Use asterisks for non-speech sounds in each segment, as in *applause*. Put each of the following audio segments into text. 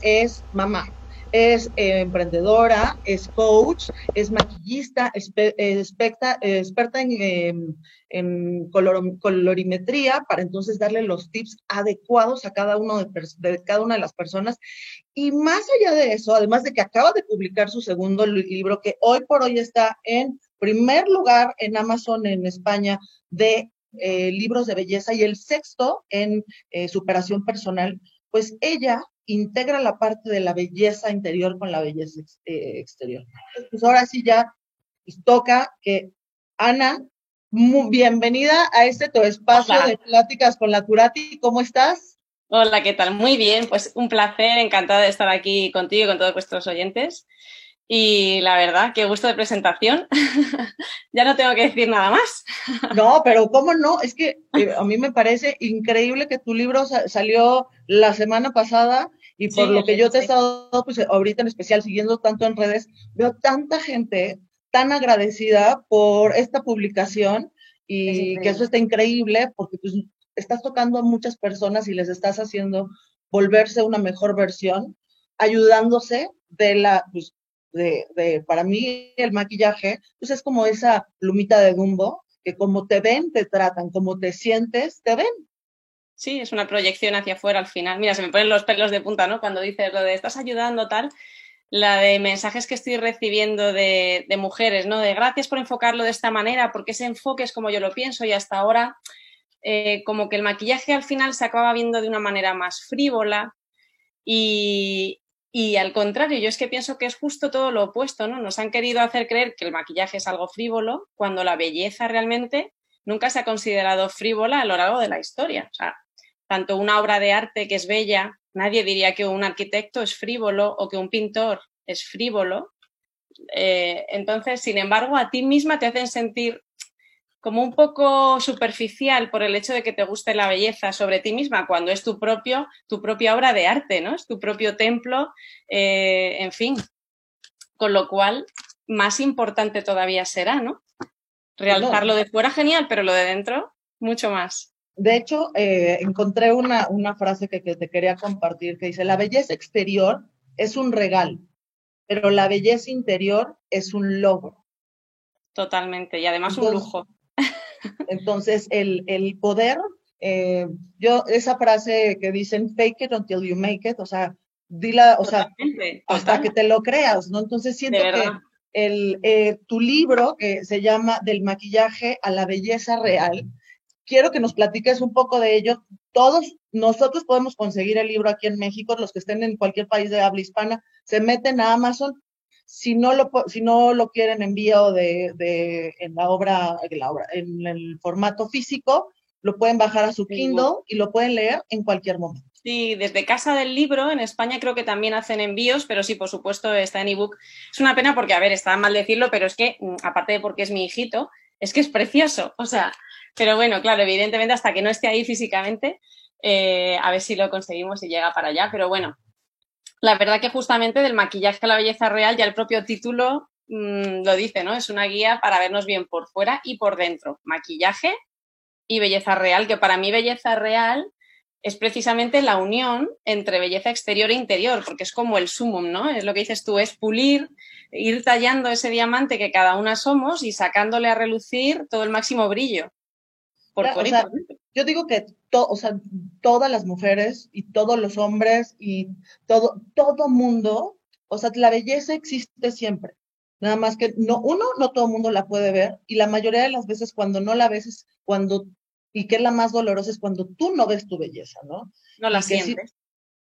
es mamá, es eh, emprendedora, es coach, es maquillista, experta en, em, colorimetría para entonces darle los tips adecuados a cada uno de, cada una de las personas. Y más allá de eso, además de que acaba de publicar su segundo libro, que hoy por hoy está en primer lugar en Amazon en España de eh, libros de belleza y el sexto en eh, superación personal, pues ella integra la parte de la belleza interior con la belleza eh, exterior. Pues ahora sí ya toca que Ana, bienvenida a este tu espacio de pláticas con la Curati. ¿Cómo estás? Hola, ¿qué tal? Muy bien, pues un placer, encantada de estar aquí contigo y con todos vuestros oyentes. Y la verdad, qué gusto de presentación. *laughs* ya no tengo que decir nada más. *laughs* no, pero ¿cómo no? Es que eh, a mí me parece increíble que tu libro salió la semana pasada y por lo que yo te he estado, pues ahorita en especial siguiendo tanto en redes, veo tanta gente tan agradecida por esta publicación y que eso está increíble porque pues estás tocando a muchas personas y les estás haciendo volverse una mejor versión, ayudándose de la, pues, de, de, para mí el maquillaje, pues es como esa plumita de Dumbo, que como te ven, te tratan, como te sientes, te ven. Sí, es una proyección hacia afuera al final. Mira, se me ponen los pelos de punta, ¿no? Cuando dices lo de estás ayudando, tal. La de mensajes que estoy recibiendo de, mujeres, ¿no? De gracias por enfocarlo de esta manera, porque ese enfoque es como yo lo pienso y hasta ahora eh, como que el maquillaje al final se acaba viendo de una manera más frívola y, y al contrario, yo es que pienso que es justo todo lo opuesto, ¿no? Nos han querido hacer creer que el maquillaje es algo frívolo, cuando la belleza realmente nunca se ha considerado frívola a lo largo de la historia. O sea, tanto una obra de arte que es bella, nadie diría que un arquitecto es frívolo o que un pintor es frívolo. Eh, entonces, sin embargo, a ti misma te hacen sentir como un poco superficial por el hecho de que te guste la belleza sobre ti misma, cuando es tu propio, tu propia obra de arte, ¿no? Es tu propio templo, eh, en fin. Con lo cual, más importante todavía será, ¿no? Realzarlo de fuera genial, pero lo de dentro, mucho más. De hecho, eh, encontré una, una frase que, te quería compartir que dice, la belleza exterior es un regalo, pero la belleza interior es un logro. Totalmente, y además un lujo. Entonces, el, poder, eh, yo, esa frase que dicen, fake it until you make it, o sea, dila, o sea, hasta que te lo creas, ¿no? Entonces siento que el, eh, tu libro, que se llama Del maquillaje a la belleza real, quiero que nos platiques un poco de ello. Todos nosotros podemos conseguir el libro aquí en México, los que estén en cualquier país de habla hispana, se meten a Amazon. Si no lo, si no lo quieren envío de, de, en la obra, en la obra, en el formato físico, lo pueden bajar a su Kindle y lo pueden leer en cualquier momento. Sí, desde Casa del Libro, en España creo que también hacen envíos, pero sí, por supuesto, está en ebook. Es una pena porque, a ver, está mal decirlo, pero es que, mm, aparte de porque es mi hijito, es que es precioso. O sea, pero bueno, claro, evidentemente hasta que no esté ahí físicamente, eh, a ver si lo conseguimos y llega para allá. Pero bueno, la verdad que justamente del maquillaje a la belleza real, ya el propio título mm, lo dice, ¿no? Es una guía para vernos bien por fuera y por dentro. Maquillaje y belleza real, que para mí belleza real es precisamente la unión entre belleza exterior e interior, porque es como el sumum, ¿no? Es lo que dices tú, es pulir, ir tallando ese diamante que cada una somos y sacándole a relucir todo el máximo brillo yo digo que o sea, todas las mujeres y todos los hombres y todo, todo mundo, o sea, la belleza existe siempre. Nada más que no, uno, no todo el mundo la puede ver y la mayoría de las veces cuando no la ves es cuando, y que es la más dolorosa, es cuando tú no ves tu belleza, ¿no? No la sientes.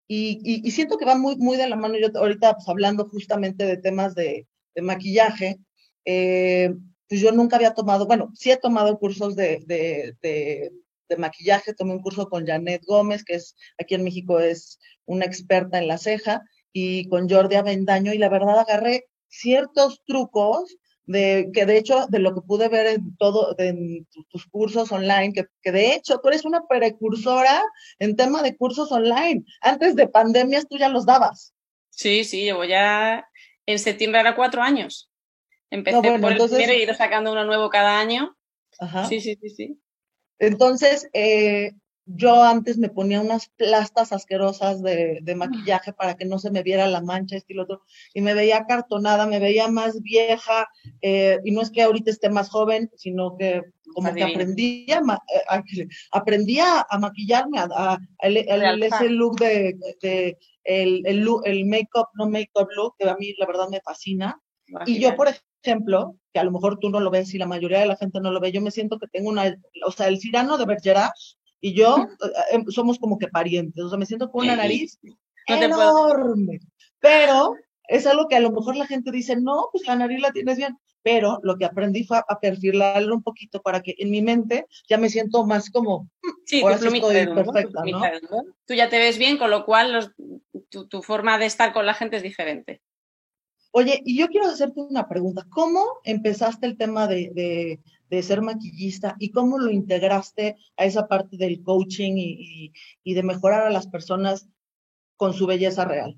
y, y, siento que va muy, muy de la mano, yo ahorita pues, hablando justamente de temas de, de maquillaje, eh, pues yo nunca había tomado, bueno, sí he tomado cursos de, de, maquillaje, tomé un curso con Janet Gómez, que es aquí en México es una experta en la ceja, y con Jordi Avendaño, y la verdad agarré ciertos trucos de que de hecho de lo que pude ver en todo en tus cursos online que, que, de hecho tú eres una precursora en tema de cursos online antes de pandemias tú ya los dabas sí sí llevo ya en septiembre era cuatro años Empecé por el primero y he ido sacando uno nuevo cada año. Ajá. Sí, sí, sí, sí. Entonces, eh, yo antes me ponía unas plastas asquerosas de, maquillaje para que no se me viera la mancha, este y otro, y me veía cartonada, me veía más vieja, eh, y no es que ahorita esté más joven, sino que como que aprendí a, a, maquillarme, a, ese look de, el, el, el make-up, no make-up look, que a mí la verdad me fascina. Y yo, por ejemplo, que a lo mejor tú no lo ves y la mayoría de la gente no lo ve, yo me siento que tengo una, o sea, el cirano de Bergerac y yo eh, em, somos como que parientes, o sea, me siento con una nariz enorme, pero es algo que a lo mejor la gente dice, no, pues la nariz la tienes bien, pero lo que aprendí fue a perfilarlo un poquito para que en mi mente ya me siento más como, mm, sí, ahora sí estoy perfecta, ¿no? Tú ya te ves bien, con lo cual tu, forma de estar con la gente es diferente. Oye, y yo quiero hacerte una pregunta. ¿Cómo empezaste el tema de, de ser maquillista y cómo lo integraste a esa parte del coaching y, de mejorar a las personas con su belleza real?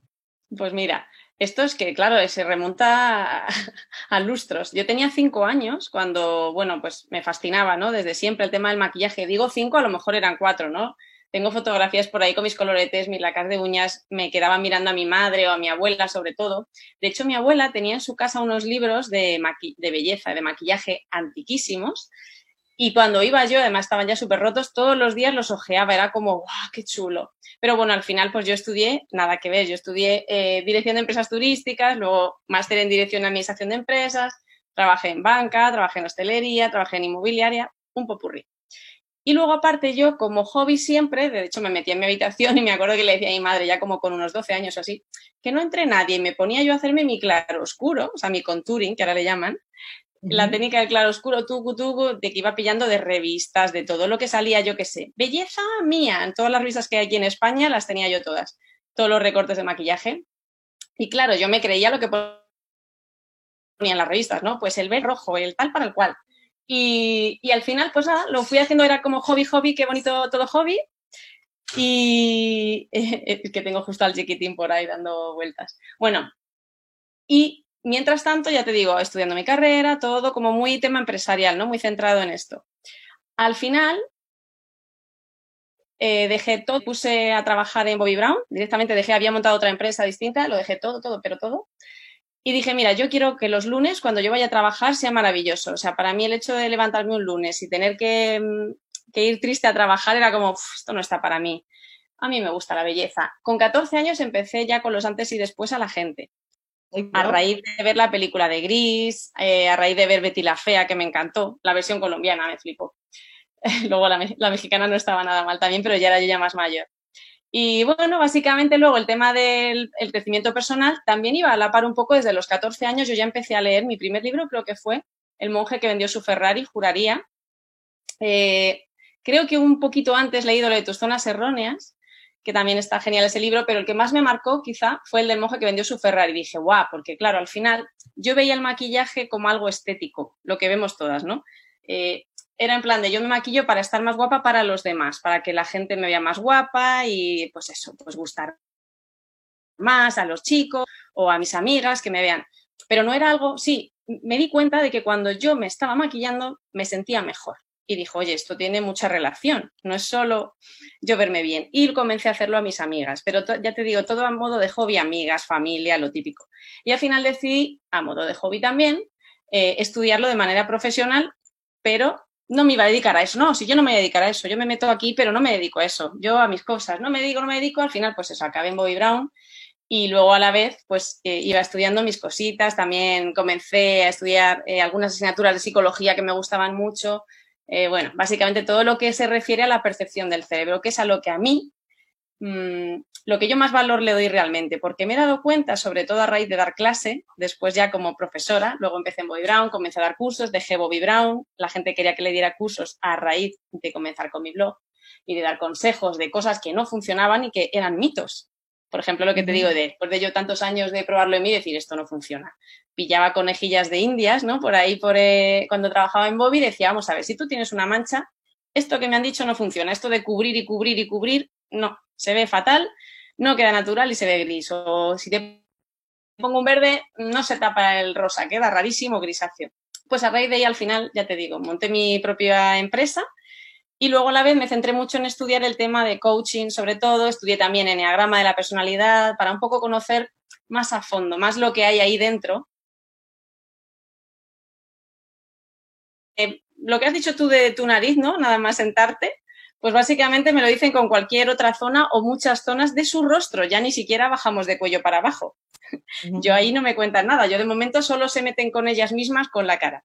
Pues mira, esto es que, claro, se remonta *laughs* a, lustros. Yo tenía cinco años cuando, bueno, pues me fascinaba, ¿no? Desde siempre el tema del maquillaje. Digo cinco, a lo mejor eran cuatro, ¿no? Tengo fotografías por ahí con mis coloretes, mis lacas de uñas, me quedaba mirando a mi madre o a mi abuela sobre todo. De hecho, mi abuela tenía en su casa unos libros de, belleza, de maquillaje antiquísimos. Y cuando iba yo, además estaban ya súper rotos, todos los días los ojeaba, era como, ¡guau, qué chulo! Pero bueno, al final pues yo estudié, nada que ver, yo estudié eh, dirección de empresas turísticas, luego máster en dirección de administración de empresas, trabajé en banca, trabajé en hostelería, trabajé en inmobiliaria, un popurrí. Y luego, aparte, yo como hobby siempre, de hecho me metía en mi habitación y me acuerdo que le decía a mi madre, ya como con unos 12 años o así, que no entre nadie y me ponía yo a hacerme mi claro oscuro, o sea, mi contouring, que ahora le llaman, la técnica del claro oscuro, tucu, tucu, de que iba pillando de revistas, de todo lo que salía, yo qué sé. Belleza mía, en todas las revistas que hay aquí en España las tenía yo todas, todos los recortes de maquillaje. Y claro, yo me creía lo que ponía en las revistas, ¿no? Pues el B rojo, el tal para el cual. Y, al final, pues lo fui haciendo, era como hobby, hobby, qué bonito todo hobby. Y *laughs* que tengo justo al chiquitín por ahí dando vueltas. Bueno, y mientras tanto, ya te digo, estudiando mi carrera, todo como muy tema empresarial, ¿no? Muy centrado en esto. Al final, eh, dejé todo, puse a trabajar en Bobby Brown, directamente dejé, había montado otra empresa distinta, lo dejé todo, todo, pero todo. Y dije, mira, yo quiero que los lunes, cuando yo vaya a trabajar, sea maravilloso. O sea, para mí el hecho de levantarme un lunes y tener que, mm, ir triste a trabajar era como, esto no está para mí. A mí me gusta la belleza. Con 14 años empecé ya con los antes y después a la gente. A raíz de ver la película de Gris, eh, a raíz de ver Betty la Fea, que me encantó, la versión colombiana me flipó. *laughs* Luego la, la, mexicana no estaba nada mal también, pero ya era yo ya más mayor. Y bueno, básicamente luego el tema del crecimiento personal también iba a la par un poco desde los 14 años. Yo ya empecé a leer mi primer libro, creo que fue El monje que vendió su Ferrari, juraría. Eh, creo que un poquito antes leído lo de tus zonas erróneas, que también está genial ese libro, pero el que más me marcó quizá fue el del monje que vendió su Ferrari. Dije, guau, porque claro, al final yo veía el maquillaje como algo estético, lo que vemos todas, ¿no? Eh, era en plan de yo me maquillo para estar más guapa para los demás, para que la gente me vea más guapa y pues eso, pues gustar más a los chicos o a mis amigas que me vean. Pero no era algo, sí, me di cuenta de que cuando yo me estaba maquillando me sentía mejor. Y dijo, oye, esto tiene mucha relación, no es solo yo verme bien. Y comencé a hacerlo a mis amigas, pero ya te digo, todo a modo de hobby, amigas, familia, lo típico. Y al final decidí, a modo de hobby también, eh, estudiarlo de manera profesional, pero no me iba a dedicar a eso. No, si yo no me voy a dedicar a eso, yo me meto aquí, pero no me dedico a eso. Yo a mis cosas, no me dedico, no me dedico, al final pues eso, acabé en Bobby Brown y luego a la vez pues eh, iba estudiando mis cositas, también comencé a estudiar eh, algunas asignaturas de psicología que me gustaban mucho. Eh, bueno, básicamente todo lo que se refiere a la percepción del cerebro, que es a lo que a mí Mm, lo que yo más valor le doy realmente, porque me he dado cuenta, sobre todo a raíz de dar clase, después ya como profesora, luego empecé en Bobby Brown, comencé a dar cursos, dejé Bobby Brown, la gente quería que le diera cursos a raíz de comenzar con mi blog y de dar consejos de cosas que no funcionaban y que eran mitos. Por ejemplo, lo que te digo, de, después de yo tantos años de probarlo en mí, decir esto no funciona. Pillaba conejillas de indias, ¿no? Por ahí, por, eh, cuando trabajaba en Bobby, decía, vamos a ver, si tú tienes una mancha, esto que me han dicho no funciona. Esto de cubrir y cubrir y cubrir, no, se ve fatal, no queda natural y se ve gris. O si te pongo un verde, no se tapa el rosa, queda rarísimo grisáceo. Pues a raíz de ahí al final, ya te digo, monté mi propia empresa Y luego a la vez me centré mucho en estudiar el tema de coaching, sobre todo, estudié también Enneagrama de la personalidad, para un poco conocer más a fondo, más lo que hay ahí dentro. Eh, lo que has dicho tú de tu nariz, ¿no? Nada más sentarte, pues básicamente me lo dicen con cualquier otra zona o muchas zonas de su rostro, ya ni siquiera bajamos de cuello para abajo. Yo ahí no me cuentan nada, yo de momento solo se meten con ellas mismas con la cara.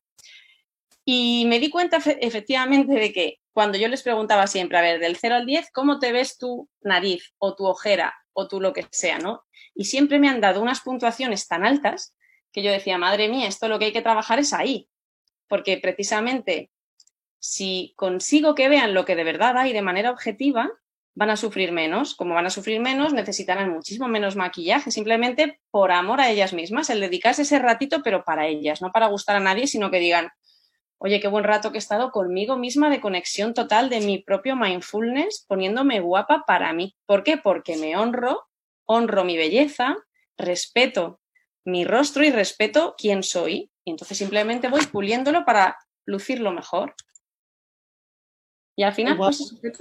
Y me di cuenta efectivamente de que cuando yo les preguntaba siempre, a ver, del 0 al 10, ¿cómo te ves tu nariz o tu ojera o tu lo que sea, ¿no? Y siempre me han dado unas puntuaciones tan altas que yo decía, madre mía, esto lo que hay que trabajar es ahí. Porque precisamente si consigo que vean lo que de verdad hay de manera objetiva, van a sufrir menos. Como van a sufrir menos, necesitarán muchísimo menos maquillaje, simplemente por amor a ellas mismas, el dedicarse ese ratito, pero para ellas, no para gustar a nadie, sino que digan, oye, qué buen rato que he estado conmigo misma de conexión total de mi propio mindfulness, poniéndome guapa para mí. ¿Por qué? Porque me honro, honro mi belleza, respeto mi rostro y respeto quién soy. Y entonces simplemente voy puliéndolo para lucirlo mejor. Y al final, pues, *laughs* pues,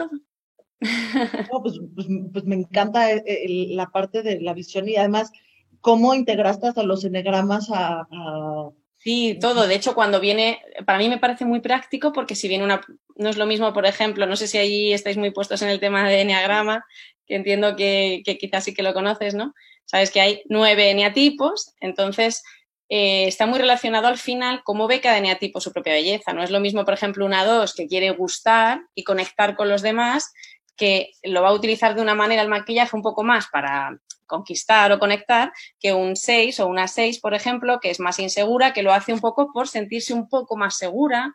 pues, pues, me encanta eh, eh, la parte de la visión y además cómo integraste hasta los enegramas a Sí, todo. De hecho, cuando viene, para mí me parece muy práctico porque si viene una, no es lo mismo, por ejemplo, no sé si ahí estáis muy puestos en el tema de eneagrama, que entiendo que, quizás sí que lo conoces, ¿no? Sabes que hay nueve eneatipos, entonces eh, está muy relacionado al final cómo ve cada eneatipo su propia belleza. No es lo mismo, por ejemplo, una dos que quiere gustar y conectar con los demás, que lo va a utilizar de una manera el maquillaje un poco más para conquistar o conectar que un 6 o una 6, por ejemplo, que es más insegura, que lo hace un poco por sentirse un poco más segura,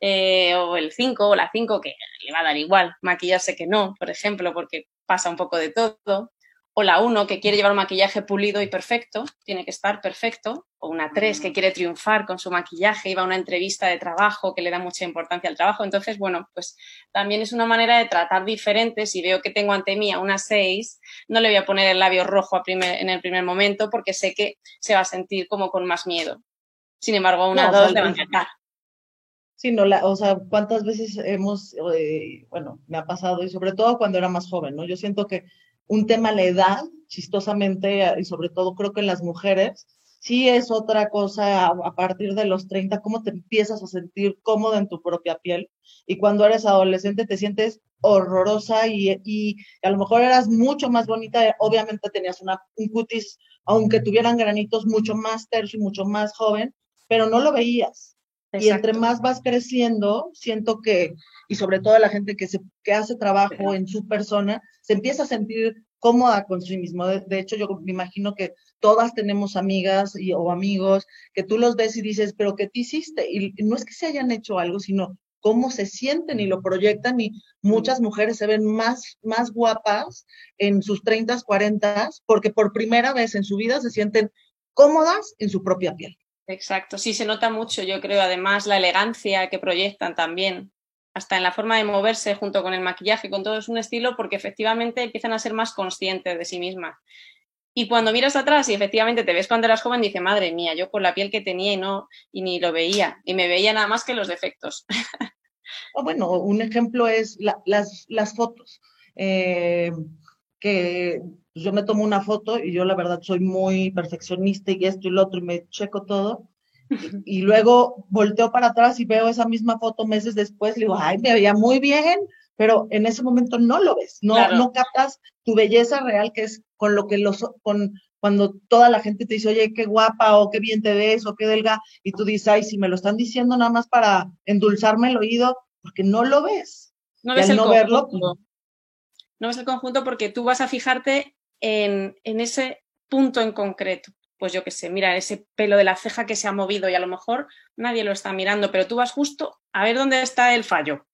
eh, o el 5 o la 5, que le va a dar igual maquillarse que no, por ejemplo, porque pasa un poco de todo o la 1 que quiere llevar un maquillaje pulido y perfecto, tiene que estar perfecto, o una 3 que quiere triunfar con su maquillaje y va a una entrevista de trabajo que le da mucha importancia al trabajo. Entonces, bueno, pues también es una manera de tratar diferente. Si veo que tengo ante mí a una 6, no le voy a poner el labio rojo en el primer momento porque sé que se va a sentir como con más miedo. Sin embargo, a una 2 le va a encantar. Sí, no, la, o sea, cuántas veces hemos, eh, bueno, me ha pasado y sobre todo cuando era más joven, ¿no? Yo siento que un tema la edad, chistosamente, y sobre todo creo que en las mujeres, sí es otra cosa a, partir de los 30, cómo te empiezas a sentir cómoda en tu propia piel. Y cuando eres adolescente te sientes horrorosa y, y a lo mejor eras mucho más bonita, obviamente tenías una, un cutis, aunque tuvieran granitos, mucho más terso y mucho más joven, pero no lo veías. Y entre más vas creciendo, siento que, y sobre todo la gente que, se, que hace trabajo en su persona, se empieza a sentir cómoda con sí mismo. De, hecho, yo me imagino que todas tenemos amigas y, o amigos que tú los ves y dices, pero ¿qué te hiciste? Y no es que se hayan hecho algo, sino cómo se sienten y lo proyectan y muchas mujeres se ven más, más guapas en sus 30, 40 porque por primera vez en su vida se sienten cómodas en su propia piel. Exacto, sí se nota mucho, yo creo, además la elegancia que proyectan también, hasta en la forma de moverse junto con el maquillaje, con todo es un estilo, porque efectivamente empiezan a ser más conscientes de sí mismas. Y cuando miras atrás y efectivamente te ves cuando eras joven, dice, madre mía, yo con la piel que tenía y no, y ni lo veía, y me veía nada más que los defectos. Ah, bueno, un ejemplo es las, las fotos. Eh, que yo me tomo una foto y yo la verdad soy muy perfeccionista y esto y lo otro y me checo todo. Y, luego volteo para atrás y veo esa misma foto meses después y digo, ay, me veía muy bien, pero en ese momento no lo ves, no, no captas tu belleza real, que es con lo que los, con, cuando toda la gente te dice, oye, qué guapa o qué bien te ves o qué delga, y tú dices, ay, si me lo están diciendo nada más para endulzarme el oído, porque no lo ves. No ves el no verlo, no ves el conjunto porque tú vas a fijarte en, ese punto en concreto. Pues yo qué sé, mira ese pelo de la ceja que se ha movido y a lo mejor nadie lo está mirando, pero tú vas justo a ver dónde está el fallo.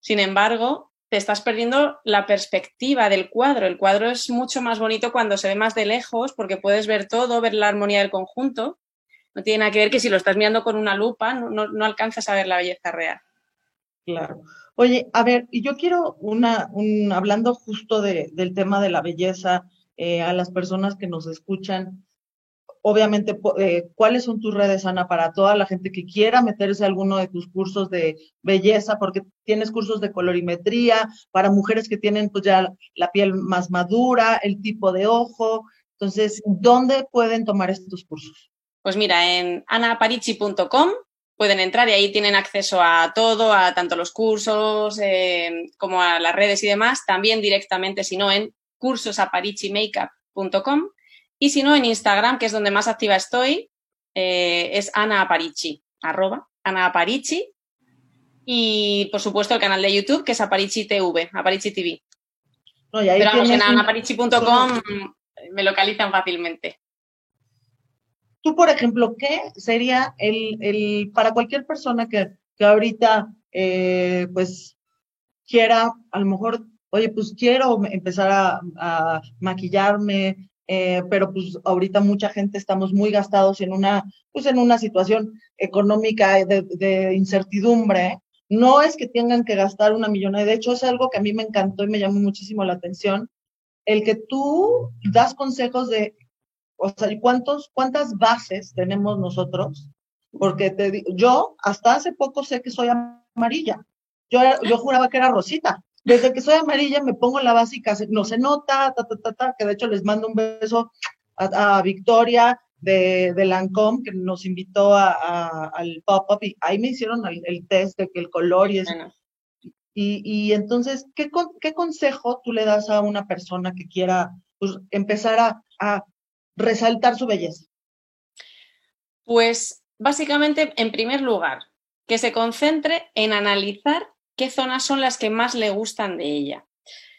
Sin embargo, te estás perdiendo la perspectiva del cuadro. El cuadro es mucho más bonito cuando se ve más de lejos porque puedes ver todo, ver la armonía del conjunto. No tiene nada que ver que si lo estás mirando con una lupa no, no alcanzas a ver la belleza real. Claro. Oye, a ver, y yo quiero una, un, hablando justo de, del tema de la belleza, eh, a las personas que nos escuchan, obviamente, eh, cuáles son tus redes, Ana, para toda la gente que quiera meterse a alguno de tus cursos de belleza, porque tienes cursos de colorimetría para mujeres que tienen pues ya la piel más madura, el tipo de ojo. Entonces, ¿dónde pueden tomar estos cursos? Pues mira, en anaparichi.com pueden entrar y ahí tienen acceso a todo, a tanto los cursos eh, como a las redes y demás. También directamente, si no, en cursosaparichimakeup.com y si no, en Instagram, que es donde más activa estoy, eh, es Ana Aparici, arroba Ana Aparici. Y por supuesto el canal de YouTube, que es Aparici TV, Aparici TV. Pero vamos, en anaparici.com me localizan fácilmente. Tú, por ejemplo, ¿qué sería el, para cualquier persona que, ahorita, eh, pues, quiera, a lo mejor, oye, pues quiero empezar a maquillarme, eh, pero pues ahorita mucha gente estamos muy gastados en una, pues en una situación económica de, incertidumbre. No es que tengan que gastar una millonada, de hecho es algo que a mí me encantó y me llamó muchísimo la atención, el que tú das consejos de, o sea, ¿cuántos, cuántas bases tenemos nosotros? Porque te, yo hasta hace poco sé que soy amarilla. Yo, yo juraba que era rosita. Desde que soy amarilla me pongo la básica, no se nota, ta, ta, ta, ta, que de hecho les mando un beso a, Victoria de, de Lancome, que nos invitó a, al pop-up y ahí me hicieron el, test de que el color y eso. Y, y, entonces, ¿qué, ¿qué consejo tú le das a una persona que quiera pues, empezar a, a resaltar su belleza? Pues básicamente, en primer lugar, que se concentre en analizar qué zonas son las que más le gustan de ella.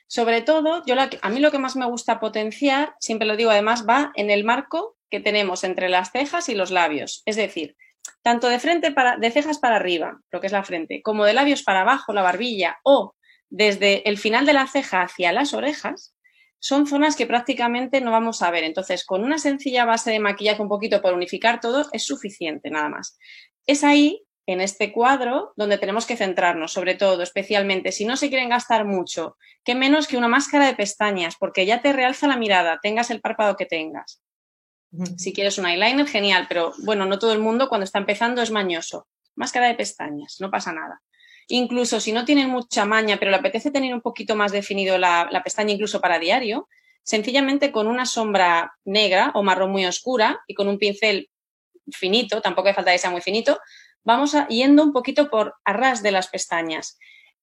Sobre todo, yo a mí lo que más me gusta potenciar, siempre lo digo además, va en el marco que tenemos entre las cejas y los labios. Es decir, tanto de frente para, de cejas para arriba, lo que es la frente, como de labios para abajo, la barbilla, o desde el final de la ceja hacia las orejas, son zonas que prácticamente no vamos a ver. Entonces, con una sencilla base de maquillaje un poquito por unificar todo, es suficiente, nada más. Es ahí en este cuadro donde tenemos que centrarnos, sobre todo, especialmente si no se quieren gastar mucho, que menos que una máscara de pestañas, porque ya te realza la mirada, tengas el párpado que tengas. Si quieres un eyeliner, genial, pero bueno, no todo el mundo cuando está empezando es mañoso. Máscara de pestañas, no pasa nada. Incluso si no tienen mucha maña, pero le apetece tener un poquito más definido la, pestaña incluso para diario, sencillamente con una sombra negra o marrón muy oscura y con un pincel finito, tampoco hace falta que sea muy finito, vamos yendo un poquito por arras de las pestañas.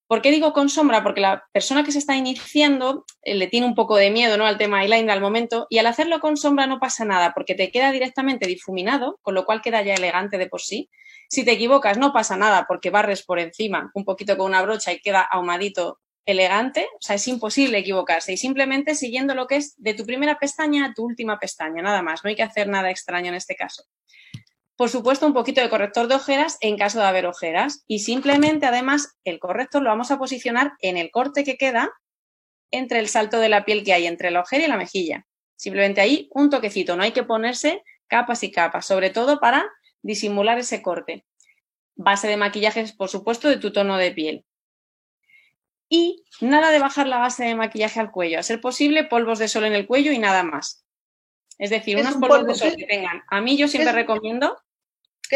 ¿Por qué digo con sombra? Porque la persona que se está iniciando eh, le tiene un poco de miedo ¿no? al tema eyeliner al momento y al hacerlo con sombra no pasa nada porque te queda directamente difuminado, con lo cual queda ya elegante de por sí. Si te equivocas no pasa nada porque barres por encima un poquito con una brocha y queda ahumadito elegante, o sea, es imposible equivocarse y simplemente siguiendo lo que es de tu primera pestaña a tu última pestaña, nada más, no hay que hacer nada extraño en este caso por supuesto, un poquito de corrector de ojeras en caso de haber ojeras. Y simplemente, además, el corrector lo vamos a posicionar en el corte que queda entre el salto de la piel que hay entre la ojera y la mejilla. Simplemente ahí un toquecito, no hay que ponerse capas y capas, sobre todo para disimular ese corte. Base de maquillaje, por supuesto, de tu tono de piel. Y nada de bajar la base de maquillaje al cuello. A ser posible, polvos de sol en el cuello y nada más. Es decir, unos polvos de sol que tengan. A mí yo siempre recomiendo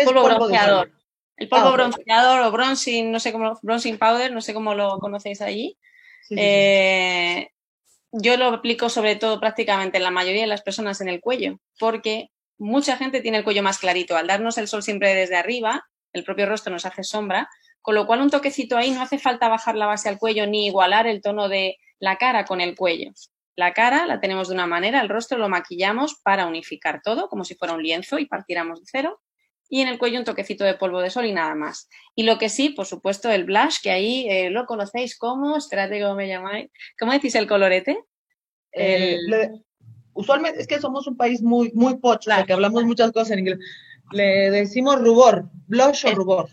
polvo, bronceador. El polvo ah, bronceador o bronzing, no sé cómo, bronzing powder, no sé cómo lo conocéis allí. Eh, yo lo aplico sobre todo prácticamente en la mayoría de las personas en el cuello, porque mucha gente tiene el cuello más clarito. Al darnos el sol siempre desde arriba, el propio rostro nos hace sombra, con lo cual un toquecito ahí no hace falta bajar la base al cuello ni igualar el tono de la cara con el cuello. La cara la tenemos de una manera, el rostro lo maquillamos para unificar todo, como si fuera un lienzo y partiéramos de cero. Y en el cuello un toquecito de polvo de sol y nada más. Y lo que sí, por supuesto, el blush, que ahí eh, lo conocéis como, espérate cómo me llamáis, ¿cómo decís el colorete? Eh, usualmente es que somos un país muy, muy pocho, que hablamos muchas cosas en inglés. Le decimos rubor, blush o rubor.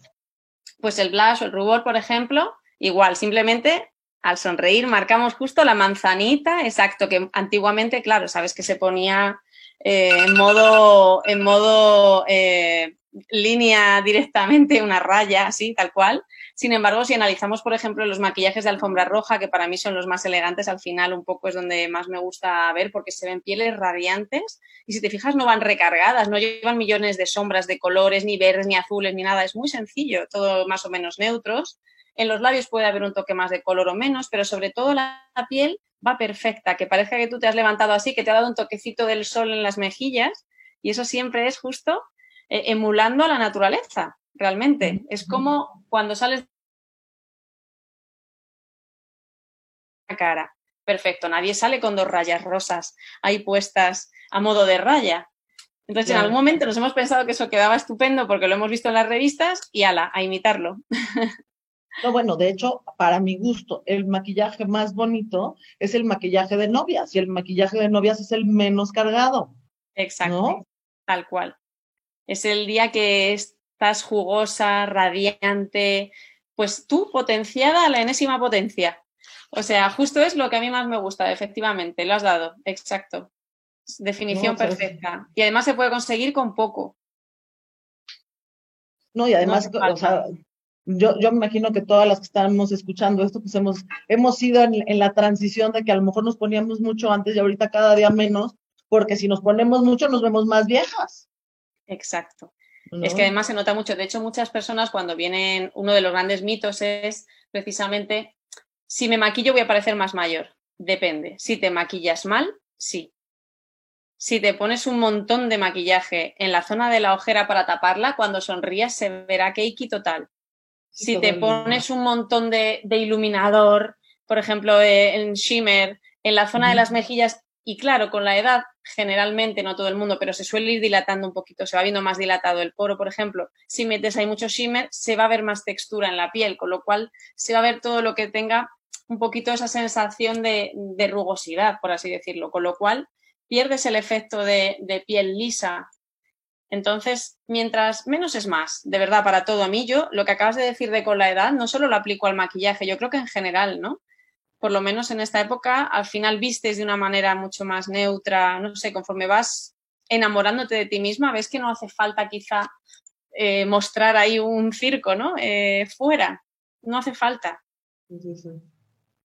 Pues el blush o el rubor, por ejemplo, igual, simplemente al sonreír marcamos justo la manzanita, exacto, que antiguamente, claro, sabes que se ponía eh, en modo, en modo eh, línea directamente, una raya, así, tal cual. Sin embargo, si analizamos, por ejemplo, los maquillajes de alfombra roja, que para mí son los más elegantes, al final un poco es donde más me gusta ver porque se ven pieles radiantes y si te fijas no van recargadas, no llevan millones de sombras, de colores, ni verdes, ni azules, ni nada. Es muy sencillo, todo más o menos neutros. En los labios puede haber un toque más de color o menos, pero sobre todo la piel va perfecta, que parezca que tú te has levantado así, que te ha dado un toquecito del sol en las mejillas y eso siempre es justo eh, emulando a la naturaleza, realmente. Es como cuando sales la cara. Perfecto, nadie sale con dos rayas rosas ahí puestas a modo de raya. Entonces, en algún momento nos hemos pensado que eso quedaba estupendo porque lo hemos visto en las revistas y ala, a imitarlo. *laughs* No, bueno, de hecho, para mi gusto, el maquillaje más bonito es el maquillaje de novias y el maquillaje de novias es el menos cargado. Exacto, tal cual. Es el día que estás jugosa, radiante, pues tú potenciada a la enésima potencia. O sea, justo es lo que a mí más me gusta, efectivamente, lo has dado, exacto. Definición pues perfecta. Y además se puede conseguir con poco. No, y además, o sea, yo, yo me imagino que todas las que estamos escuchando esto, pues hemos, hemos ido en, la transición de que a lo mejor nos poníamos mucho antes y ahorita cada día menos, porque si nos ponemos mucho nos vemos más viejas. Exacto. Es que además se nota mucho. De hecho, muchas personas cuando vienen, uno de los grandes mitos es precisamente, si me maquillo voy a parecer más mayor. Depende. Si te maquillas mal, sí. Si te pones un montón de maquillaje en la zona de la ojera para taparla, cuando sonrías se verá cakey total. Si te pones un montón de, iluminador, por ejemplo, eh, en shimmer, en la zona de las mejillas, y claro, con la edad, generalmente, no todo el mundo, pero se suele ir dilatando un poquito, se va viendo más dilatado el poro, por ejemplo. Si metes ahí mucho shimmer, se va a ver más textura en la piel, con lo cual se va a ver todo lo que tenga un poquito esa sensación de, rugosidad, por así decirlo, con lo cual pierdes el efecto de, de piel lisa entonces, mientras menos es más, de verdad, para todo. A mí yo, lo que acabas de decir de con la edad, no solo lo aplico al maquillaje, yo creo que en general, ¿no? Por lo menos en esta época, al final vistes de una manera mucho más neutra, no sé, conforme vas enamorándote de ti misma, ves que no hace falta quizá eh, mostrar ahí un circo, ¿no? Eh, fuera, no hace falta. Sí, sí.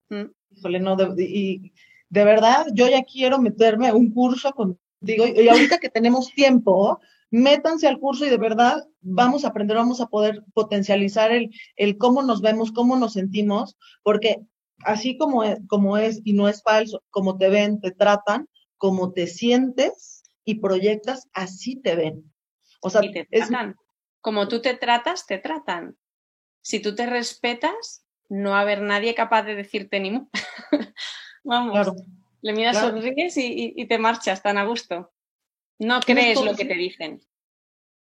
Mm. no, y de verdad, yo ya quiero meterme a un curso contigo, y ahorita que tenemos tiempo, métanse al curso y de verdad vamos a aprender, vamos a poder potencializar el, el cómo nos vemos, cómo nos sentimos, porque así como es, como es y no es falso, como te ven, te tratan, como te sientes y proyectas, así te ven. O sea, te tratan. Como tú te tratas, te tratan. Si tú te respetas, no va a haber nadie capaz de decirte ni *laughs* Vamos. Le miras, sonríes y, y, te marchas tan a gusto. No crees lo que te dicen.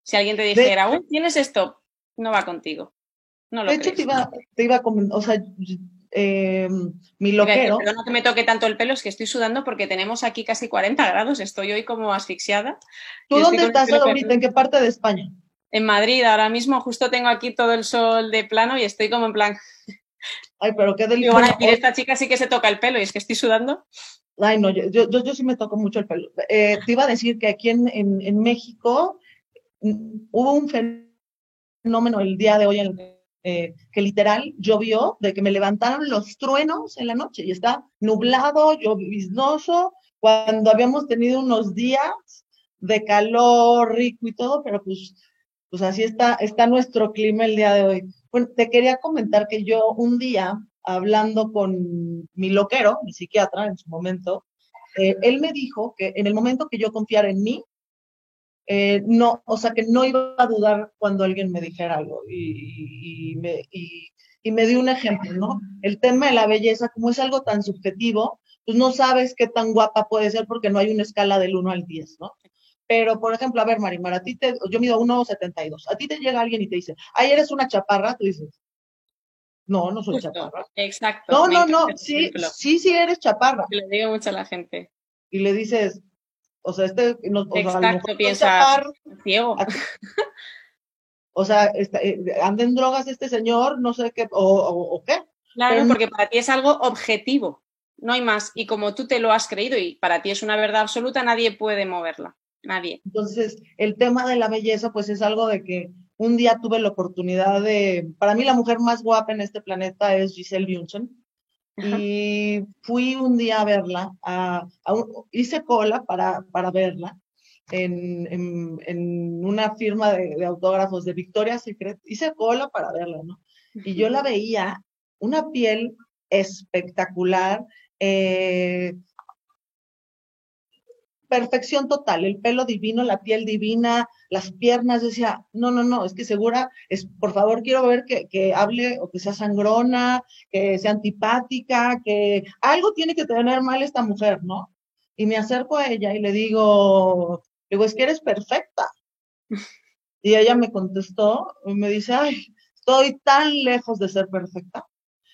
Si alguien te dijera, uy, tienes esto, no va contigo. No lo de hecho, te iba, te iba a comentar, o sea, eh, mi loquero. no que me toque tanto el pelo, es que estoy sudando porque tenemos aquí casi 40 grados, estoy hoy como asfixiada. ¿Tú dónde estás ahorita? ¿En qué parte de España? En Madrid, ahora mismo justo tengo aquí todo el sol de plano y estoy como en plan. Ay, pero qué delicioso. esta chica sí que se toca el pelo y es que estoy sudando. Ay, no, yo, yo, yo sí me toco mucho el pelo. Eh, te iba a decir que aquí en, en, México mm, hubo un fenómeno el día de hoy en, eh, que literal llovió, de que me levantaron los truenos en la noche y está nublado, lloviznoso, cuando habíamos tenido unos días de calor rico y todo, pero pues, pues así está, está nuestro clima el día de hoy. Bueno, te quería comentar que yo un día hablando con mi loquero, mi psiquiatra en su momento, eh, él me dijo que en el momento que yo confiara en mí, eh, no, o sea, que no iba a dudar cuando alguien me dijera algo. Y, me, y, me dio un ejemplo, ¿no? El tema de la belleza, como es algo tan subjetivo, pues no sabes qué tan guapa puede ser porque no hay una escala del 1 al 10, ¿no? Pero, por ejemplo, a ver, Marimar, a ti te, yo mido 1,72, a ti te llega alguien y te dice, ay, eres una chaparra, tú dices, no, no soy chaparra. Exacto. No, no, no, sí, sí, sí eres chaparra. Le digo mucho a la gente. Y le dices, o sea, este, no, o Exacto, piensa ciego. O sea, está, eh, anda en drogas este señor, no sé qué, o, qué. Claro, porque para ti es algo objetivo, no hay más. Y como tú te lo has creído y para ti es una verdad absoluta, nadie puede moverla. Nadie. Entonces, el tema de la belleza, pues es algo de que un día tuve la oportunidad de, para mí la mujer más guapa en este planeta es Giselle Bündchen. Y fui un día a verla, a, hice cola para, para verla en, en, una firma de, autógrafos de Victoria's Secret, hice cola para verla, ¿no? Y yo la veía, una piel espectacular, eh, perfección total, el pelo divino, la piel divina, las piernas, decía, no, no, no, es que segura, es, por favor, quiero ver que, que, hable o que sea sangrona, que sea antipática, que algo tiene que tener mal esta mujer, ¿no? Y me acerco a ella y le digo, digo, es que eres perfecta. Y ella me contestó, y me dice, ay, estoy tan lejos de ser perfecta.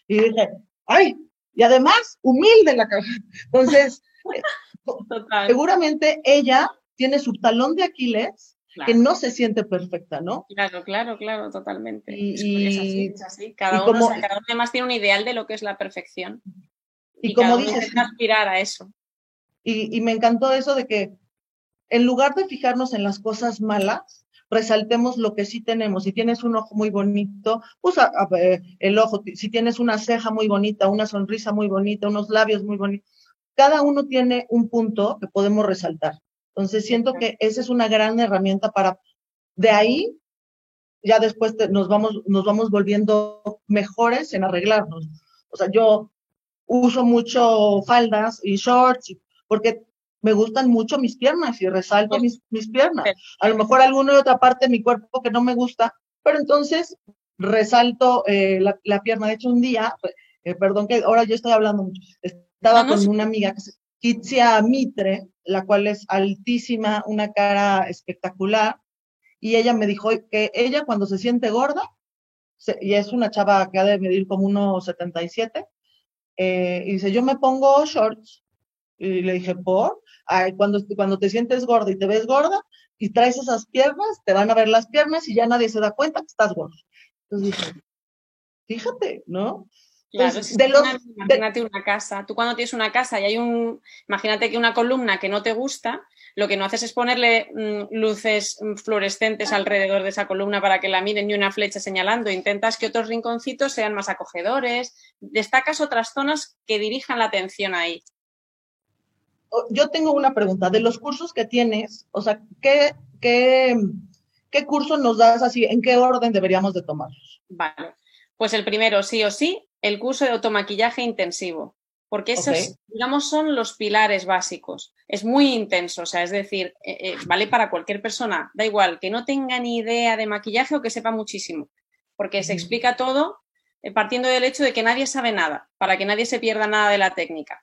Y dije, ay, y además, humilde la cabeza. Entonces, seguramente ella tiene su talón de Aquiles que no se siente perfecta, ¿no? Claro, claro, claro, totalmente. Y, es, así, Cada, uno, además tiene un ideal de lo que es la perfección. Y, como dices, aspirar a eso. Y, y me encantó eso de que en lugar de fijarnos en las cosas malas, resaltemos lo que sí tenemos. Si tienes un ojo muy bonito, usa el ojo. Si tienes una ceja muy bonita, una sonrisa muy bonita, unos labios muy bonitos, cada uno tiene un punto que podemos resaltar. Entonces siento que esa es una gran herramienta para, de ahí, ya después nos, vamos, nos vamos volviendo mejores en arreglarnos. O sea, yo uso mucho faldas y shorts porque me gustan mucho mis piernas y resalto mis, mis piernas. A lo mejor alguna otra parte de mi cuerpo que no me gusta, pero entonces resalto eh, la, la, pierna. De hecho, un día, eh, perdón que ahora yo estoy hablando mucho, estaba con una amiga que se Kitsia Mitre, la cual es altísima, una cara espectacular, y ella me dijo que ella cuando se siente gorda, y es una chava que ha de medir como 1,77, eh, y dice, yo me pongo shorts, y le dije, ¿por? cuando, cuando te sientes gorda y te ves gorda y traes esas piernas, te van a ver las piernas y ya nadie se da cuenta que estás gorda. Entonces dije, fíjate, ¿no? Claro, de los, imagínate una casa. Tú cuando tienes una casa y hay un, imagínate que una columna que no te gusta, lo que no haces es ponerle mm, luces mm, fluorescentes alrededor de esa columna para que la miren y una flecha señalando. Intentas que otros rinconcitos sean más acogedores. Destacas otras zonas que dirijan la atención ahí yo tengo una pregunta. De los cursos que tienes, o sea, ¿qué, qué, qué curso nos das así? ¿En qué orden deberíamos de tomarlos? Vale. Pues el primero, sí o sí, el curso de automaquillaje intensivo, porque esos, digamos, son los pilares básicos. Es muy intenso, o sea, es decir, eh, eh, vale para cualquier persona, da igual, que no tenga ni idea de maquillaje o que sepa muchísimo, porque se explica todo eh, partiendo del hecho de que nadie sabe nada, para que nadie se pierda nada de la técnica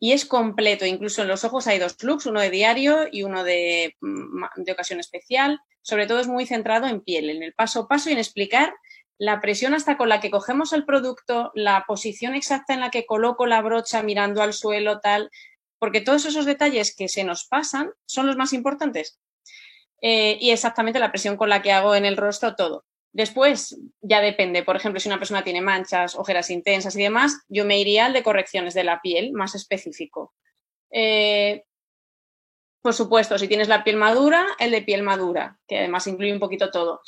y es completo. Incluso en los ojos hay dos looks, uno de diario y uno de, mm, de, ocasión especial. Sobre todo es muy centrado en piel, en el paso a paso y en explicar la presión hasta con la que cogemos el producto, la posición exacta en la que coloco la brocha mirando al suelo, tal, porque todos esos detalles que se nos pasan son los más importantes. Eh, y exactamente la presión con la que hago en el rostro todo. Después, ya depende, por ejemplo, si una persona tiene manchas, ojeras intensas y demás, yo me iría al de correcciones de la piel, más específico. Eh, por supuesto, si tienes la piel madura, el de piel madura, que además incluye un poquito todo.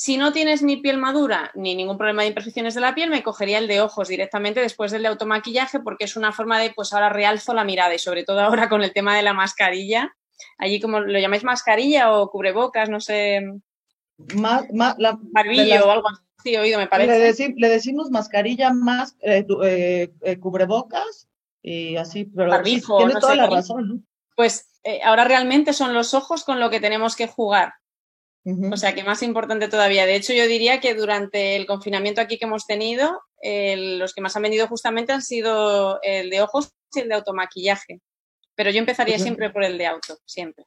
Si no tienes ni piel madura ni ningún problema de imperfecciones de la piel, me cogería el de ojos directamente después del de automaquillaje porque es una forma de, pues ahora realzo la mirada y sobre todo ahora con el tema de la mascarilla. Allí como lo llamáis mascarilla o cubrebocas, no sé la, barbillo o algo así, oído, me parece. Le, decimos mascarilla más eh, eh, eh, cubrebocas y así, pero tiene toda la razón, Pues ahora realmente son los ojos con lo que tenemos que jugar. O sea, que más importante todavía. De hecho, yo diría que durante el confinamiento aquí que hemos tenido, los que más han venido justamente han sido el de ojos y el de automaquillaje. Pero yo empezaría pues siempre por el de auto, siempre.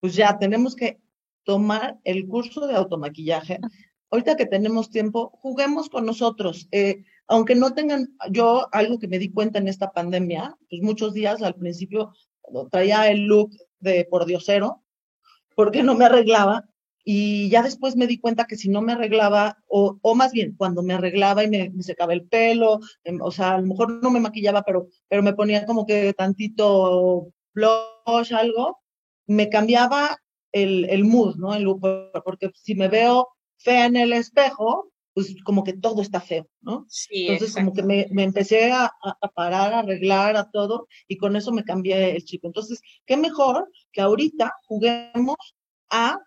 Pues ya, tenemos que tomar el curso de automaquillaje. Ahorita que tenemos tiempo, juguemos con nosotros. Eh, aunque no tengan, yo algo que me di cuenta en esta pandemia, pues muchos días al principio traía el look de por diosero, porque no me arreglaba, y ya después me di cuenta que si no me arreglaba, o, o más bien cuando me arreglaba y me, secaba el pelo, em, o sea, a lo mejor no me maquillaba, pero, pero me ponía como que tantito blush, algo, me cambiaba el, el mood, ¿no? El, porque si me veo fea en el espejo, pues como que todo está feo, ¿no? Sí, Entonces como que me, me empecé a, a, parar, a arreglar, a todo, y con eso me cambié el chip. Entonces, qué mejor que ahorita juguemos a,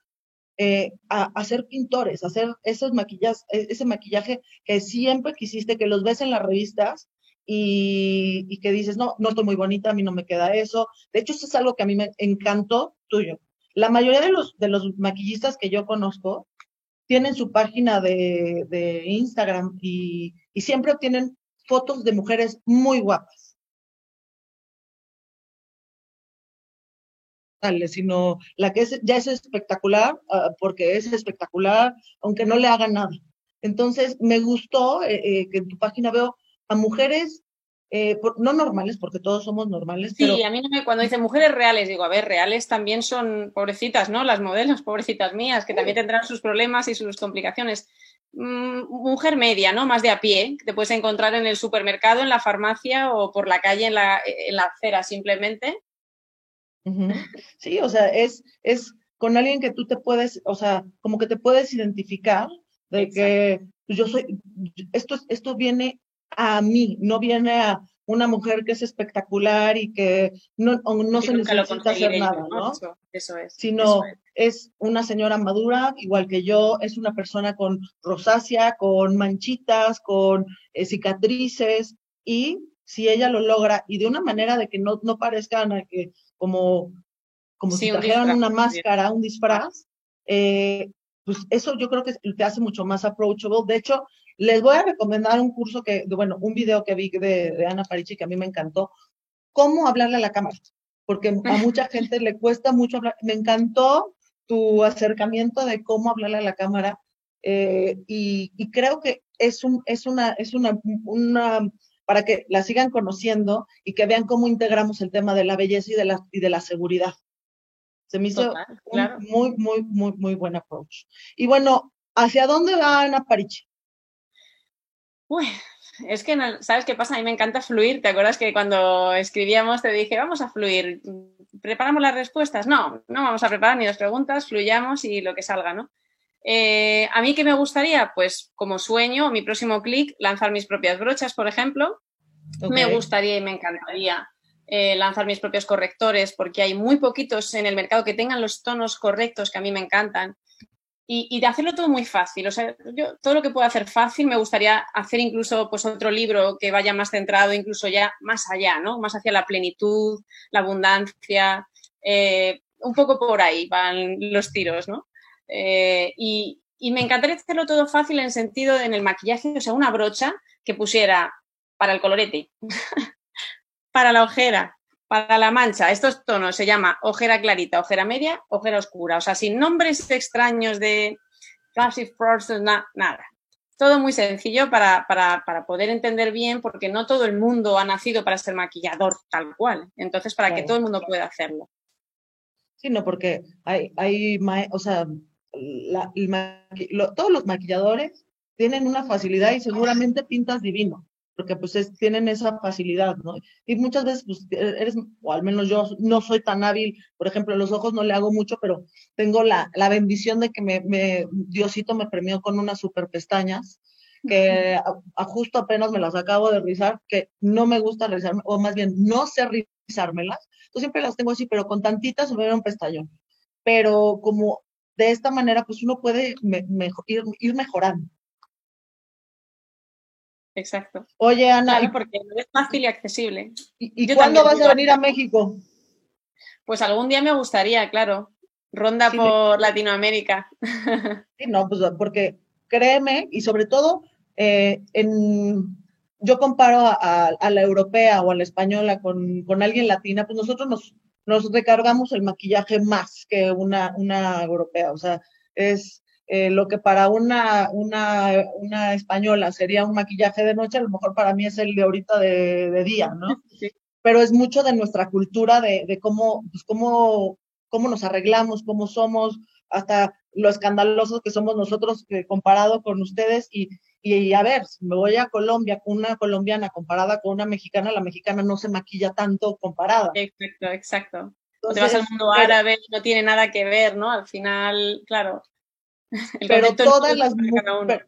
eh, a, hacer pintores, hacer esos maquillajes, e, ese maquillaje que siempre quisiste, que los ves en las revistas y, que dices, no, no estoy muy bonita, a mí no me queda eso. De hecho, eso es algo que a mí me encantó tuyo. La mayoría de los, de los maquillistas que yo conozco tienen su página de, de Instagram y, y siempre obtienen fotos de mujeres muy guapas. Sino la que es, ya es espectacular, uh, porque es espectacular, aunque no le hagan nada. Entonces, me gustó eh, eh, que en tu página veo a mujeres eh, por, no normales, porque todos somos normales. Sí, pero... a mí cuando dicen mujeres reales, digo, a ver, reales también son pobrecitas, ¿no? Las modelos, *laughs* pobrecitas mías, que también tendrán sus problemas y sus complicaciones. Mm, mujer media, ¿no? Más de a pie, que te puedes encontrar en el supermercado, en la farmacia o por la calle, en la, en la acera simplemente. Uh -huh. Sí, o sea, es, es con alguien que tú te puedes, o sea, como que te puedes identificar de Exacto. que pues, yo soy, esto, esto viene a mí, no viene a una mujer que es espectacular y que no, no se necesita hacer nada, ¿no? Eso, eso es. Sino eso es. es. una señora madura, igual que yo, es una persona con rosácea, con manchitas, con eh, cicatrices, y si ella lo logra, y de una manera de que no, no parezcan que como, como sí, si trajeran un una máscara, un disfraz, eh, pues eso yo creo que te hace mucho más approachable. De hecho, les voy a recomendar un curso que, bueno, un video que vi de, de Ana Parici que a mí me encantó, cómo hablarle a la cámara, porque a mucha *laughs* gente le cuesta mucho hablar. Me encantó tu acercamiento de cómo hablarle a la cámara eh, y, y, creo que es, un, es, una, es una, una, para que la sigan conociendo y que vean cómo integramos el tema de la belleza y de la, y de la seguridad. Se me hizo Total, claro. un muy, muy, muy, muy buen approach. Y bueno, ¿hacia dónde va Ana Parici? Uy, es que, no, ¿sabes qué pasa? A mí me encanta fluir. ¿Te acuerdas que cuando escribíamos te dije, vamos a fluir? ¿Preparamos las respuestas? No, no vamos a preparar ni las preguntas, fluyamos y lo que salga, ¿no? Eh, a mí, ¿qué me gustaría? Pues como sueño, mi próximo clic, lanzar mis propias brochas, por ejemplo. Okay. Me gustaría y me encantaría eh, lanzar mis propios correctores porque hay muy poquitos en el mercado que tengan los tonos correctos que a mí me encantan y, y, de hacerlo todo muy fácil. O sea, yo todo lo que pueda hacer fácil me gustaría hacer incluso pues otro libro que vaya más centrado, incluso ya más allá, ¿no? Más hacia la plenitud, la abundancia, eh, un poco por ahí van los tiros, ¿no? Eh, y, y, me encantaría hacerlo todo fácil en sentido en el maquillaje, o sea, una brocha que pusiera para el colorete, *laughs* para la ojera, para la mancha, estos tonos se llama ojera clarita, ojera media, ojera oscura. O sea, sin nombres extraños de classic person, na, nada. Todo muy sencillo para, para, para, poder entender bien, porque no todo el mundo ha nacido para ser maquillador tal cual. Entonces, para claro. que todo el mundo pueda hacerlo. Sí, no, porque hay, hay o sea, la, lo, todos los maquilladores tienen una facilidad y seguramente pintas divino porque pues es, tienen esa facilidad, ¿no? Y muchas veces, pues eres, o al menos yo no soy tan hábil, por ejemplo, los ojos no le hago mucho, pero tengo la, la bendición de que me, me, Diosito me premió con unas super pestañas, que a, a justo apenas me las acabo de rizar, que no me gusta rizarme, o más bien no sé rizármelas, yo siempre las tengo así, pero con tantitas subir un pestañón. Pero como de esta manera, pues uno puede me, ir, ir mejorando. Exacto. Oye, Ana. Claro, porque es fácil y accesible. ¿Y, y cuándo vas a venir a México? Pues algún día me gustaría, claro. Ronda sí, por sí. Latinoamérica. *laughs* Sí, no, pues porque créeme, y sobre todo, eh, en, yo comparo a, a, a, la europea o a la española con, con alguien latina, pues nosotros nos, nos recargamos el maquillaje más que una, una europea. O sea, es eh, lo que para una, una, una, española sería un maquillaje de noche, a lo mejor para mí es el de ahorita de, de día, ¿no? *laughs* Sí. Pero es mucho de nuestra cultura, de, de cómo, pues cómo, cómo nos arreglamos, cómo somos, hasta lo escandalosos que somos nosotros eh, comparado con ustedes. Y, y, a ver, si me voy a Colombia con una colombiana comparada con una mexicana, la mexicana no se maquilla tanto comparada. Exacto, exacto. te vas al mundo árabe, no tiene nada que ver, ¿no? Al final, claro. Pero todas las mujeres,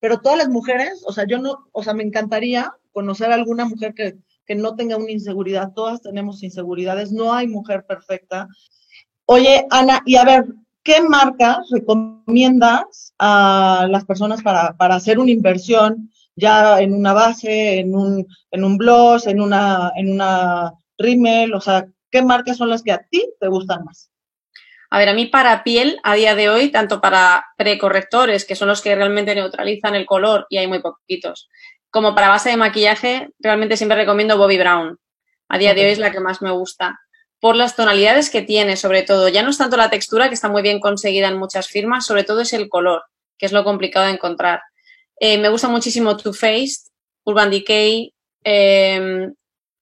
pero todas las mujeres, o sea, yo no, o sea, me encantaría conocer a alguna mujer que, que no tenga una inseguridad. Todas tenemos inseguridades, no hay mujer perfecta. Oye, Ana, y a ver, ¿qué marcas recomiendas a las personas para, para hacer una inversión ya en una base, en un, en un en una, en una rímel? O sea, ¿qué marcas son las que a ti te gustan más? A ver, a mí para piel, a día de hoy, tanto para precorrectores, que son los que realmente neutralizan el color, y hay muy poquitos, como para base de maquillaje, realmente siempre recomiendo Bobbi Brown. A día de hoy es la que más me gusta. Por las tonalidades que tiene, sobre todo. Ya no es tanto la textura, que está muy bien conseguida en muchas firmas, sobre todo es el color, que es lo complicado de encontrar. Eh, me gusta muchísimo Too Faced, Urban Decay, eh,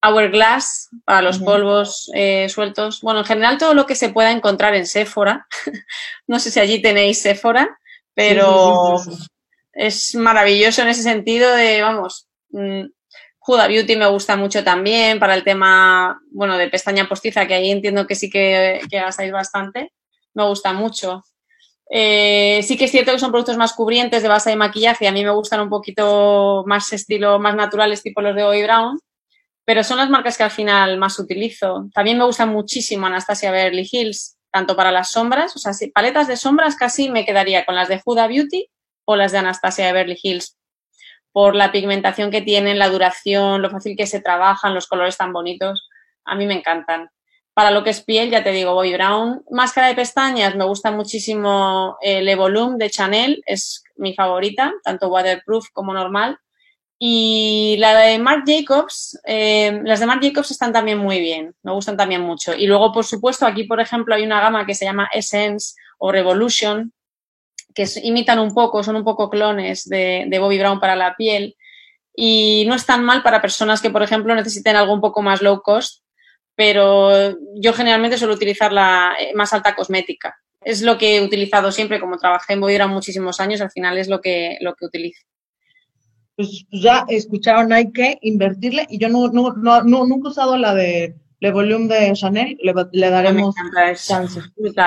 Hourglass para los polvos eh, sueltos. Bueno, en general todo lo que se pueda encontrar en Sephora. *laughs* no sé si allí tenéis Sephora, pero es maravilloso en ese sentido de, vamos, mm, Huda Beauty me gusta mucho también para el tema, bueno, de pestaña postiza, que ahí entiendo que sí que, que gastáis bastante. Me gusta mucho. Eh, sí que es cierto que son productos más cubrientes de base de maquillaje a mí me gustan un poquito más estilo, más naturales, tipo los de Bobbi Brown pero son las marcas que al final más utilizo. También me gusta muchísimo Anastasia Beverly Hills, tanto para las sombras, o sea, si, paletas de sombras casi me quedaría con las de Huda Beauty o las de Anastasia Beverly Hills, por la pigmentación que tienen, la duración, lo fácil que se trabajan, los colores tan bonitos, a mí me encantan. Para lo que es piel, ya te digo, Bobbi Brown. Máscara de pestañas, me gusta muchísimo el Evolume de Chanel, es mi favorita, tanto waterproof como normal. Y la de Marc Jacobs, eh, las de Marc Jacobs están también muy bien, me gustan también mucho. Y luego, por supuesto, aquí, por ejemplo, hay una gama que se llama Essence o Revolution, que imitan un poco, son un poco clones de, Bobbi Brown para la piel. Y no es tan mal para personas que, por ejemplo, necesiten algo un poco más low cost, pero yo generalmente suelo utilizar la eh, más alta cosmética. Es lo que he utilizado siempre, como trabajé en Brown muchísimos años, al final es lo que, lo que utilizo pues ya escucharon, hay que invertirle y yo no, nunca he usado la de Le Volume de Chanel, le, daremos chance.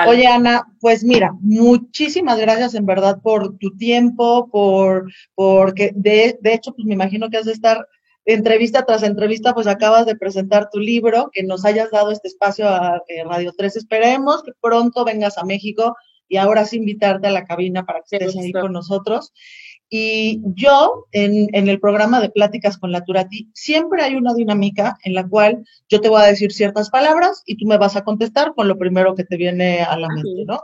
Oye, Ana, pues mira, muchísimas gracias en verdad por tu tiempo, por, porque de, de hecho, pues me imagino que has de estar entrevista tras entrevista, pues acabas de presentar tu libro, que nos hayas dado este espacio a Radio 3. Esperemos que pronto vengas a México y ahora sí invitarte a la cabina para que estés ahí con nosotros. Y yo, en, el programa de Pláticas con la Turati, siempre hay una dinámica en la cual yo te voy a decir ciertas palabras y tú me vas a contestar con lo primero que te viene a la mente, ¿no?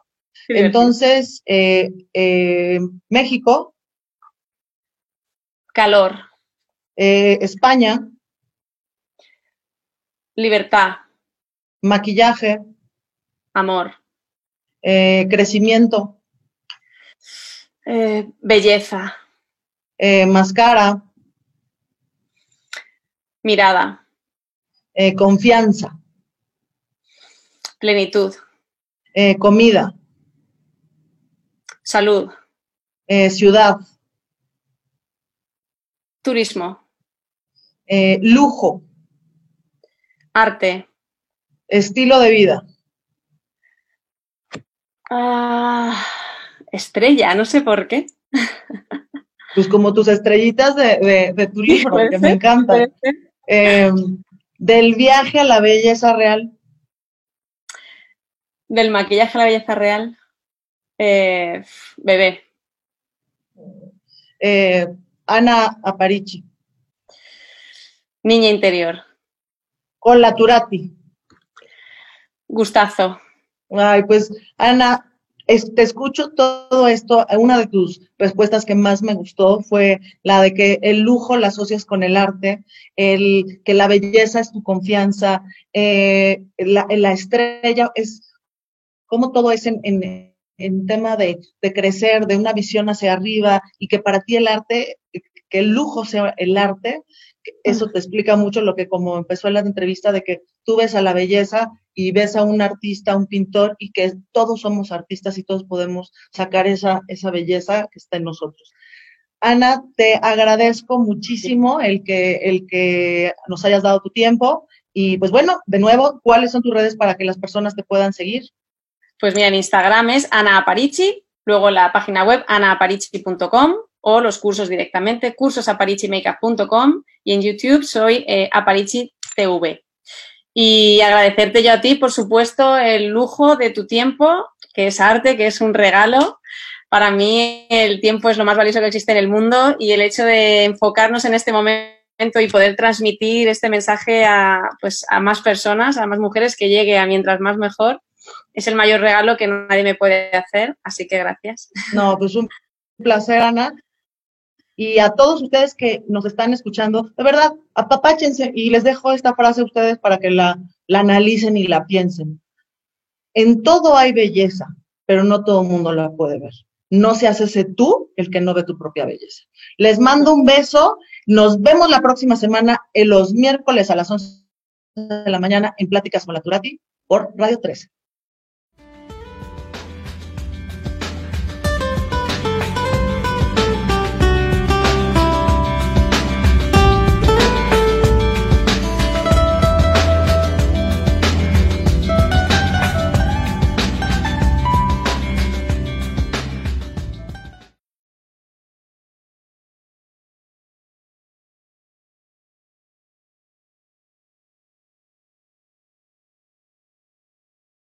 Entonces, eh, eh, México. Calor. Eh, España. Libertad. Maquillaje. Amor. crecimiento. Eh, belleza. Eh, máscara. Mirada. Eh, confianza. Plenitud. comida. Salud. ciudad. Turismo. lujo. Arte. Estilo de vida. Ah estrella, no sé por qué. Pues como tus estrellitas de, tu libro, *laughs* que me encanta. Em, del viaje a la belleza real. Del maquillaje a la belleza real. Eh, bebé. Eh, Ana Aparici. Niña interior. Con la Turati. Gustazo. Ay, pues Ana, te escucho todo esto. Una de tus respuestas que más me gustó fue la de que el lujo la asocias con el arte, el que la belleza es tu confianza, eh, la, estrella es como todo es en, en, tema de, de, crecer, de una visión hacia arriba y que para ti el arte, que el lujo sea el arte, eso te explica mucho lo que como empezó en la entrevista de que tú ves a la belleza y ves a un artista, un pintor y que todos somos artistas y todos podemos sacar esa, esa belleza que está en nosotros. Ana, te agradezco muchísimo el que, el que nos hayas dado tu tiempo Y pues bueno, de nuevo, ¿cuáles son tus redes para que las personas te puedan seguir? Pues mira, en Instagram es Ana Aparici, luego la página web anaaparici.com o los cursos directamente, cursosaparichimakeup.com y en YouTube soy eh, Aparici TV. Y agradecerte yo a ti, por supuesto, el lujo de tu tiempo, que es arte, que es un regalo. Para mí el tiempo es lo más valioso que existe en el mundo y el hecho de enfocarnos en este momento y poder transmitir este mensaje a, pues, a más personas, a más mujeres, que llegue a mientras más mejor, es el mayor regalo que nadie me puede hacer. Así que gracias. No, pues un placer, Ana. Y a todos ustedes que nos están escuchando, de verdad, apapáchense y les dejo esta frase a ustedes para que la, analicen y la piensen. En todo hay belleza, pero no todo el mundo la puede ver. No seas ese tú el que no ve tu propia belleza. Les mando un beso. Nos vemos la próxima semana, en los miércoles a las 11 de la mañana en Pláticas con la Turati por Radio 13.